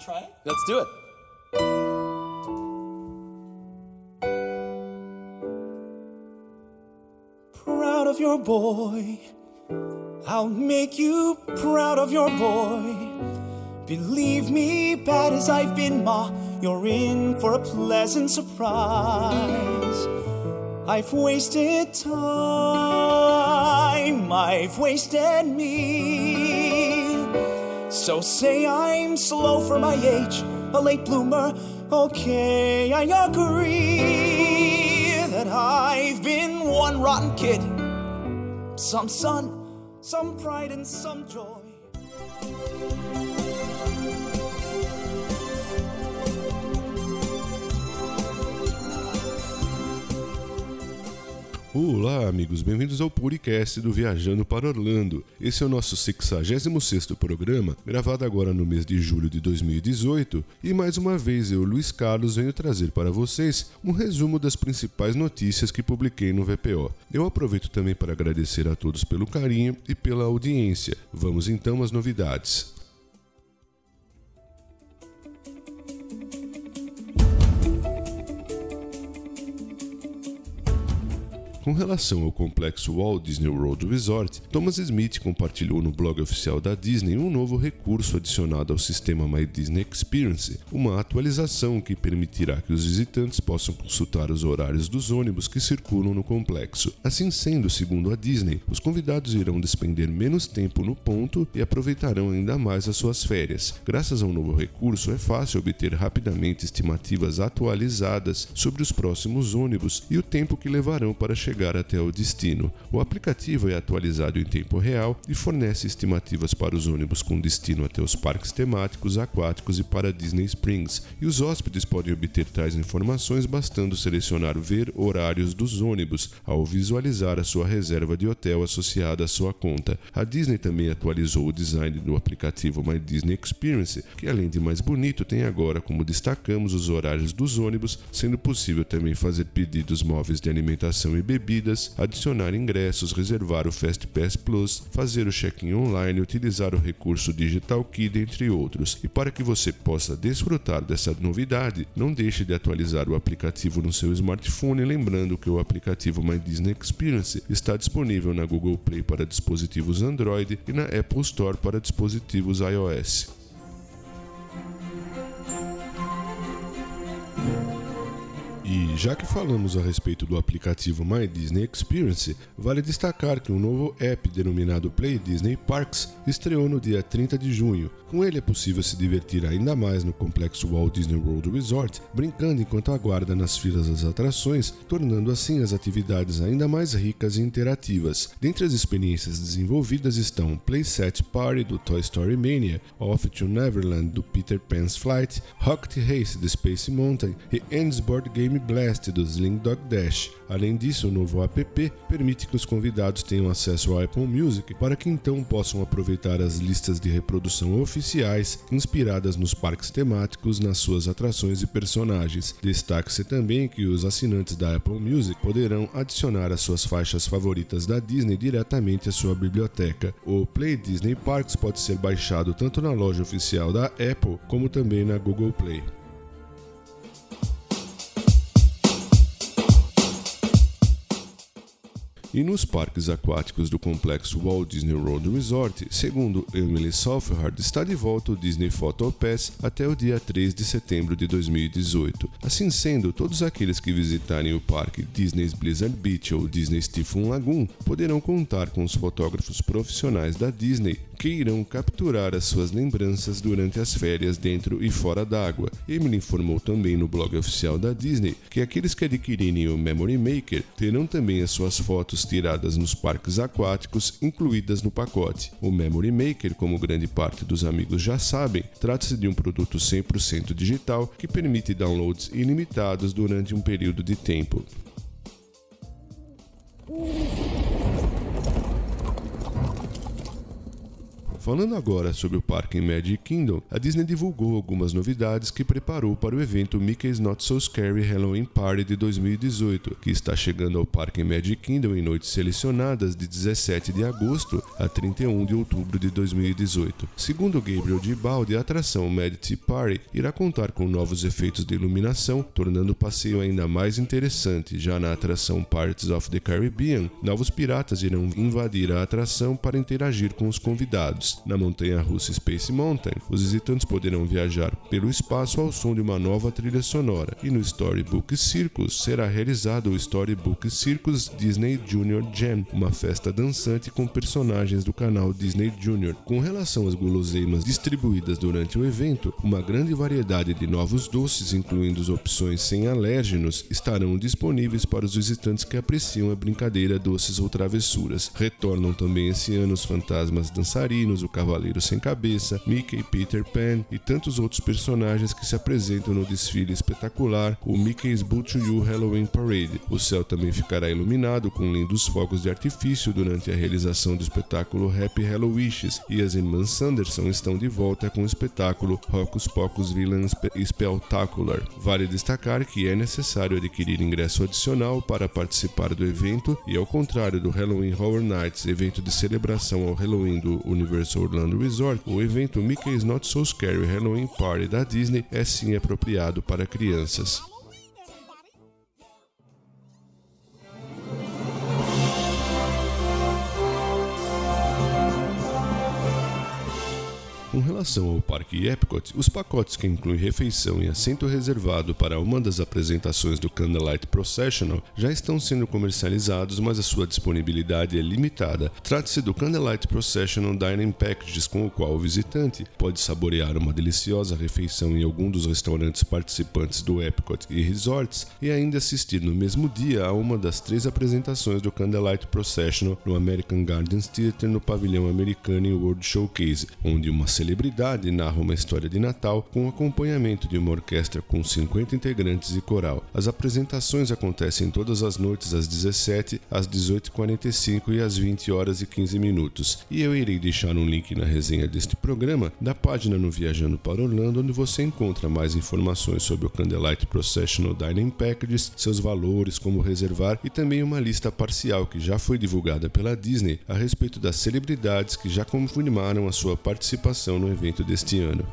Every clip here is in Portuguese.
To try it? Let's do it. Proud of your boy. I'll make you proud of your boy. Believe me, bad as I've been, Ma, you're in for a pleasant surprise. I've wasted time, I've wasted me. So say I'm slow for my age, a late bloomer. Okay, I agree that I've been one rotten kid. Some sun, some pride, and some joy. Olá, amigos, bem-vindos ao podcast do Viajando para Orlando. Esse é o nosso 66º programa, gravado agora no mês de julho de 2018, e mais uma vez eu, Luiz Carlos, venho trazer para vocês um resumo das principais notícias que publiquei no VPO. Eu aproveito também para agradecer a todos pelo carinho e pela audiência. Vamos então às novidades. Com relação ao complexo Walt Disney World Resort, Thomas Smith compartilhou no blog oficial da Disney um novo recurso adicionado ao sistema My Disney Experience, uma atualização que permitirá que os visitantes possam consultar os horários dos ônibus que circulam no complexo. Assim sendo, segundo a Disney, os convidados irão despender menos tempo no ponto e aproveitarão ainda mais as suas férias. Graças ao novo recurso, é fácil obter rapidamente estimativas atualizadas sobre os próximos ônibus e o tempo que levarão para chegar chegar até o destino. O aplicativo é atualizado em tempo real e fornece estimativas para os ônibus com destino até os parques temáticos, aquáticos e para Disney Springs, e os hóspedes podem obter tais informações bastando selecionar ver horários dos ônibus ao visualizar a sua reserva de hotel associada à sua conta. A Disney também atualizou o design do aplicativo My Disney Experience, que além de mais bonito, tem agora como destacamos os horários dos ônibus, sendo possível também fazer pedidos móveis de alimentação e bebidas bebidas, adicionar ingressos, reservar o Fast Pass Plus, fazer o check-in online, utilizar o recurso Digital Key, entre outros. E para que você possa desfrutar dessa novidade, não deixe de atualizar o aplicativo no seu smartphone, lembrando que o aplicativo My Disney Experience está disponível na Google Play para dispositivos Android e na Apple Store para dispositivos iOS. Já que falamos a respeito do aplicativo My Disney Experience, vale destacar que um novo app denominado Play Disney Parks estreou no dia 30 de junho. Com ele é possível se divertir ainda mais no complexo Walt Disney World Resort, brincando enquanto aguarda nas filas das atrações, tornando assim as atividades ainda mais ricas e interativas. Dentre as experiências desenvolvidas estão Play Set Party do Toy Story Mania, Off to Neverland do Peter Pan's Flight, Rocket Race do Space Mountain e Ends Board Game Blast do Sling Dog Dash. Além disso, o novo app permite que os convidados tenham acesso ao Apple Music para que então possam aproveitar as listas de reprodução oficiais inspiradas nos parques temáticos nas suas atrações e personagens. Destaque-se também que os assinantes da Apple Music poderão adicionar as suas faixas favoritas da Disney diretamente à sua biblioteca. O Play Disney Parks pode ser baixado tanto na loja oficial da Apple como também na Google Play. E nos parques aquáticos do complexo Walt Disney World Resort, segundo Emily Southard, está de volta o Disney Photo Pass até o dia 3 de setembro de 2018. Assim sendo, todos aqueles que visitarem o parque Disney's Blizzard Beach ou Disney Typhoon Lagoon poderão contar com os fotógrafos profissionais da Disney que irão capturar as suas lembranças durante as férias dentro e fora d'água. Emily informou também no blog oficial da Disney que aqueles que adquirirem o Memory Maker terão também as suas fotos tiradas nos parques aquáticos incluídas no pacote. O Memory Maker, como grande parte dos amigos já sabem, trata-se de um produto 100% digital que permite downloads ilimitados durante um período de tempo. Falando agora sobre o parque Magic Kingdom, a Disney divulgou algumas novidades que preparou para o evento Mickey's Not So Scary Halloween Party de 2018, que está chegando ao parque Magic Kingdom em noites selecionadas de 17 de agosto a 31 de outubro de 2018. Segundo Gabriel de Balde, a atração Tea Party irá contar com novos efeitos de iluminação, tornando o passeio ainda mais interessante. Já na atração Parts of the Caribbean, novos piratas irão invadir a atração para interagir com os convidados. Na montanha russa Space Mountain, os visitantes poderão viajar pelo espaço ao som de uma nova trilha sonora. E no Storybook Circus será realizado o Storybook Circus Disney Junior Jam, uma festa dançante com personagens do canal Disney Junior. Com relação às guloseimas distribuídas durante o evento, uma grande variedade de novos doces, incluindo opções sem alérgenos, estarão disponíveis para os visitantes que apreciam a brincadeira doces ou travessuras. Retornam também esse ano os fantasmas dançarinos o Cavaleiro Sem Cabeça, Mickey, Peter Pan e tantos outros personagens que se apresentam no desfile espetacular, o Mickey's Boot to You Halloween Parade. O céu também ficará iluminado com lindos fogos de artifício durante a realização do espetáculo Happy Hallowishes e as irmãs Sanderson estão de volta com o espetáculo Hocus Pocus Villain Spectacular. Vale destacar que é necessário adquirir ingresso adicional para participar do evento e ao contrário do Halloween Horror Nights, evento de celebração ao Halloween do universo Orlando Resort, o evento Mickey's Not So Scary Halloween Party da Disney é sim apropriado para crianças. Com relação ao Parque Epcot, os pacotes que incluem refeição e assento reservado para uma das apresentações do Candlelight Processional já estão sendo comercializados, mas a sua disponibilidade é limitada. Trata-se do Candlelight Processional Dining Packages, com o qual o visitante pode saborear uma deliciosa refeição em algum dos restaurantes participantes do Epcot e Resorts e ainda assistir no mesmo dia a uma das três apresentações do Candlelight Processional no American Gardens Theater no pavilhão americano e World Showcase, onde uma celebridade narra uma história de Natal com acompanhamento de uma orquestra com 50 integrantes e coral. As apresentações acontecem todas as noites às 17, às 18h45 e às 20 horas e 15 minutos. E eu irei deixar um link na resenha deste programa da página no Viajando para Orlando, onde você encontra mais informações sobre o Candlelight Processional Dining Packages, seus valores, como reservar e também uma lista parcial que já foi divulgada pela Disney a respeito das celebridades que já confirmaram a sua participação no evento deste ano.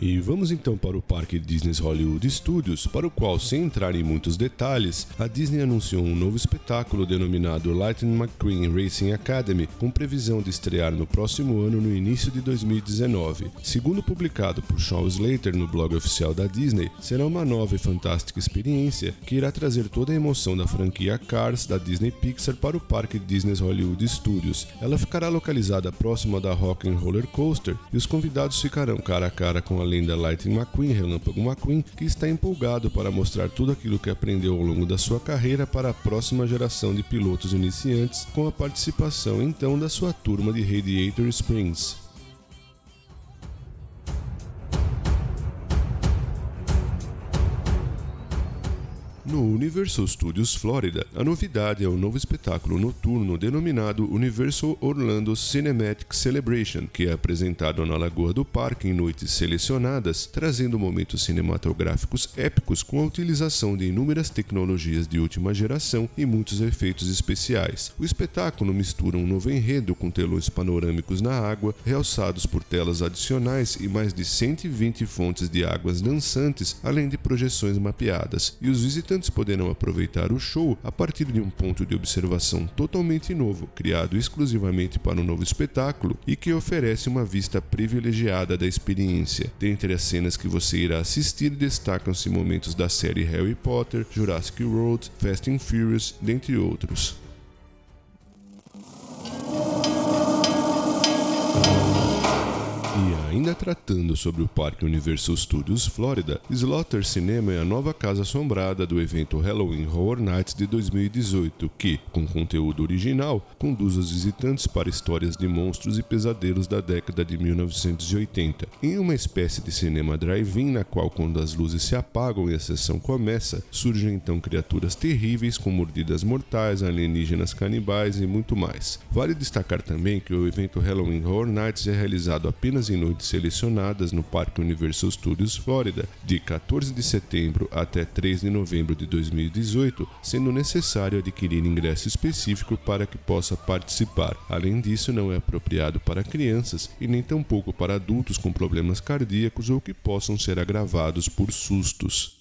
E vamos então para o parque Disney Hollywood Studios, para o qual, sem entrar em muitos detalhes, a Disney anunciou um novo espetáculo denominado Lightning McQueen Racing Academy, com previsão de estrear no próximo ano no início de 2019. Segundo publicado por Sean Slater no blog oficial da Disney, será uma nova e fantástica experiência que irá trazer toda a emoção da franquia Cars da Disney Pixar para o parque Disney Hollywood Studios. Ela ficará localizada próxima da Rock and Roller Coaster e os convidados ficarão cara a cara com a lenda Lightning McQueen, Relâmpago McQueen, que está empolgado para mostrar tudo aquilo que aprendeu ao longo da sua carreira para a próxima geração de pilotos iniciantes, com a participação então da sua turma de Radiator Springs. No Universal Studios Florida, a novidade é o novo espetáculo noturno denominado Universal Orlando Cinematic Celebration, que é apresentado na Lagoa do Parque em noites selecionadas, trazendo momentos cinematográficos épicos com a utilização de inúmeras tecnologias de última geração e muitos efeitos especiais. O espetáculo mistura um novo enredo com telões panorâmicos na água, realçados por telas adicionais e mais de 120 fontes de águas dançantes, além de projeções mapeadas. E os visitantes visitantes poderão aproveitar o show a partir de um ponto de observação totalmente novo, criado exclusivamente para o novo espetáculo e que oferece uma vista privilegiada da experiência. Dentre as cenas que você irá assistir, destacam-se momentos da série Harry Potter, Jurassic World, Fast and Furious, dentre outros. Ainda tratando sobre o Parque Universal Studios Florida, Slaughter Cinema é a nova casa assombrada do evento Halloween Horror Nights de 2018, que, com conteúdo original, conduz os visitantes para histórias de monstros e pesadelos da década de 1980. Em uma espécie de cinema drive-in na qual, quando as luzes se apagam e a sessão começa, surgem então criaturas terríveis com mordidas mortais, alienígenas canibais e muito mais. Vale destacar também que o evento Halloween Horror Nights é realizado apenas em noites selecionadas no Parque Universal Studios Florida, de 14 de setembro até 3 de novembro de 2018, sendo necessário adquirir ingresso específico para que possa participar. Além disso, não é apropriado para crianças e nem tampouco para adultos com problemas cardíacos ou que possam ser agravados por sustos.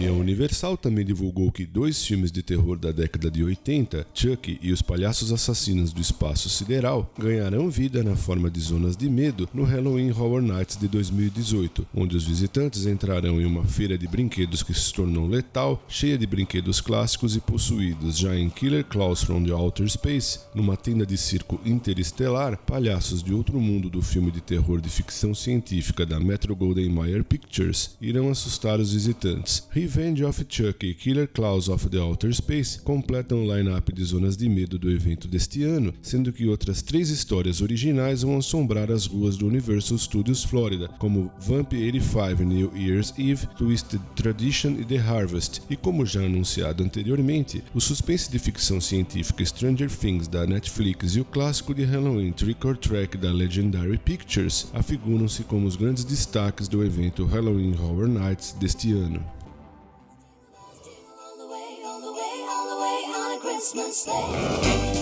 E a Universal também divulgou que dois filmes de terror da década de 80, Chuck e os Palhaços Assassinos do Espaço Sideral, ganharão vida na forma de zonas de medo no Halloween Horror Nights de 2018, onde os visitantes entrarão em uma feira de brinquedos que se tornou letal, cheia de brinquedos clássicos e possuídos, já em Killer Claus from the Outer Space, numa tenda de circo interestelar, palhaços de outro mundo do filme de terror de ficção científica da Metro Goldwyn Mayer Pictures irão assustar os visitantes. Revenge of Chuck e Killer Claus of the Outer Space completam o line-up de zonas de medo do evento deste ano, sendo que outras três histórias originais vão assombrar as ruas do Universal Studios Florida, como Vamp 85 New Year's Eve, Twisted Tradition e The Harvest. E como já anunciado anteriormente, o suspense de ficção científica Stranger Things da Netflix e o clássico de Halloween Trick or Track da Legendary Pictures afiguram-se como os grandes destaques do evento Halloween Horror Nights deste ano. Christmas Day.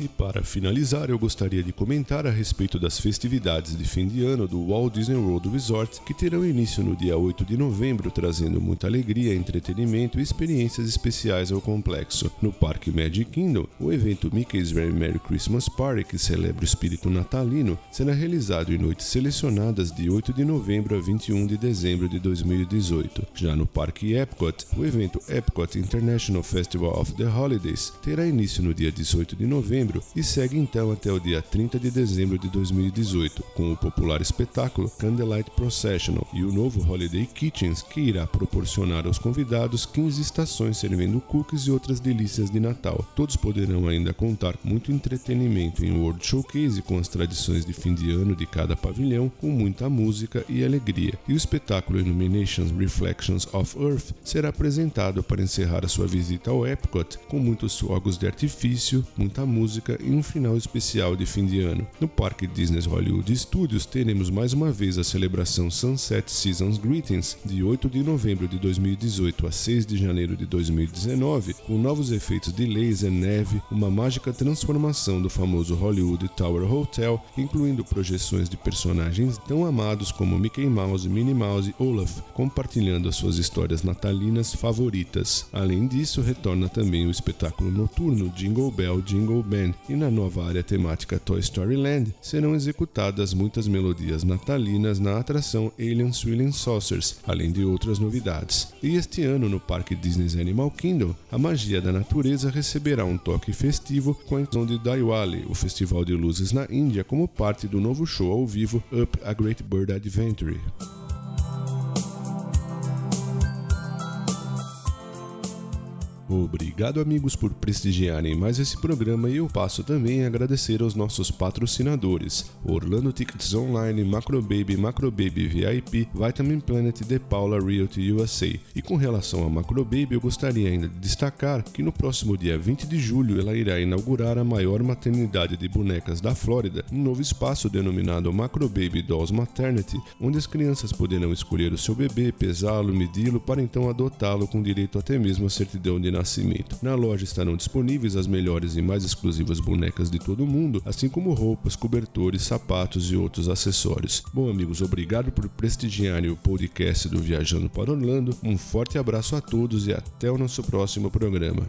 E para finalizar, eu gostaria de comentar a respeito das festividades de fim de ano do Walt Disney World Resort, que terão início no dia 8 de novembro, trazendo muita alegria, entretenimento e experiências especiais ao complexo. No Parque Magic Kingdom, o evento Mickey's Very Merry Christmas Party, que celebra o espírito natalino, será realizado em noites selecionadas de 8 de novembro a 21 de dezembro de 2018. Já no Parque Epcot, o evento Epcot International Festival of the Holidays terá início no dia 18 de novembro novembro e segue então até o dia 30 de dezembro de 2018, com o popular espetáculo Candlelight Processional e o novo Holiday Kitchens, que irá proporcionar aos convidados 15 estações servindo cookies e outras delícias de Natal. Todos poderão ainda contar com muito entretenimento em World Showcase com as tradições de fim de ano de cada pavilhão, com muita música e alegria. E o espetáculo Illuminations Reflections of Earth será apresentado para encerrar a sua visita ao Epcot com muitos fogos de artifício, muita música música e um final especial de fim de ano. No Parque Disney Hollywood Studios teremos mais uma vez a celebração Sunset Seasons Greetings de 8 de novembro de 2018 a 6 de janeiro de 2019, com novos efeitos de laser, neve, uma mágica transformação do famoso Hollywood Tower Hotel, incluindo projeções de personagens tão amados como Mickey Mouse, Minnie Mouse e Olaf, compartilhando as suas histórias natalinas favoritas. Além disso, retorna também o espetáculo noturno Jingle Bell Jingle Band Land e na nova área temática Toy Story Land serão executadas muitas melodias natalinas na atração Alien Swirling Saucers, além de outras novidades. E este ano no Parque Disney's Animal Kingdom, a magia da natureza receberá um toque festivo com a inclusão de Diwali, o festival de luzes na Índia, como parte do novo show ao vivo Up a Great Bird Adventure. Obrigado, amigos, por prestigiarem mais esse programa e eu passo também a agradecer aos nossos patrocinadores: Orlando Tickets Online, Macrobaby, Macrobaby VIP, Vitamin Planet The Paula Realty USA. E com relação a Macrobaby, eu gostaria ainda de destacar que no próximo dia 20 de julho ela irá inaugurar a maior maternidade de bonecas da Flórida, um novo espaço denominado Macrobaby Dolls Maternity, onde as crianças poderão escolher o seu bebê, pesá-lo, medi-lo para então adotá-lo com direito até mesmo a certidão de Nascimento. Na loja estarão disponíveis as melhores e mais exclusivas bonecas de todo o mundo, assim como roupas, cobertores, sapatos e outros acessórios. Bom, amigos, obrigado por prestigiarem o podcast do Viajando para Orlando. Um forte abraço a todos e até o nosso próximo programa.